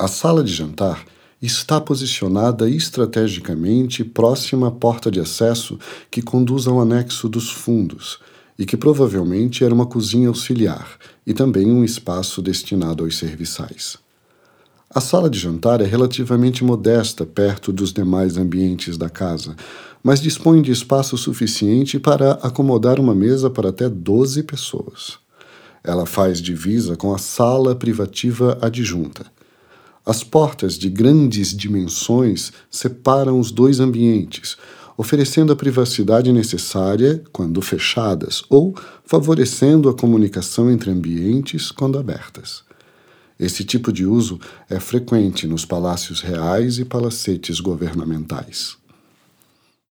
A sala de jantar está posicionada estrategicamente próxima à porta de acesso que conduz ao anexo dos fundos e que provavelmente era uma cozinha auxiliar e também um espaço destinado aos serviçais. A sala de jantar é relativamente modesta perto dos demais ambientes da casa, mas dispõe de espaço suficiente para acomodar uma mesa para até 12 pessoas. Ela faz divisa com a sala privativa adjunta. As portas de grandes dimensões separam os dois ambientes, oferecendo a privacidade necessária quando fechadas ou favorecendo a comunicação entre ambientes quando abertas. Esse tipo de uso é frequente nos palácios reais e palacetes governamentais.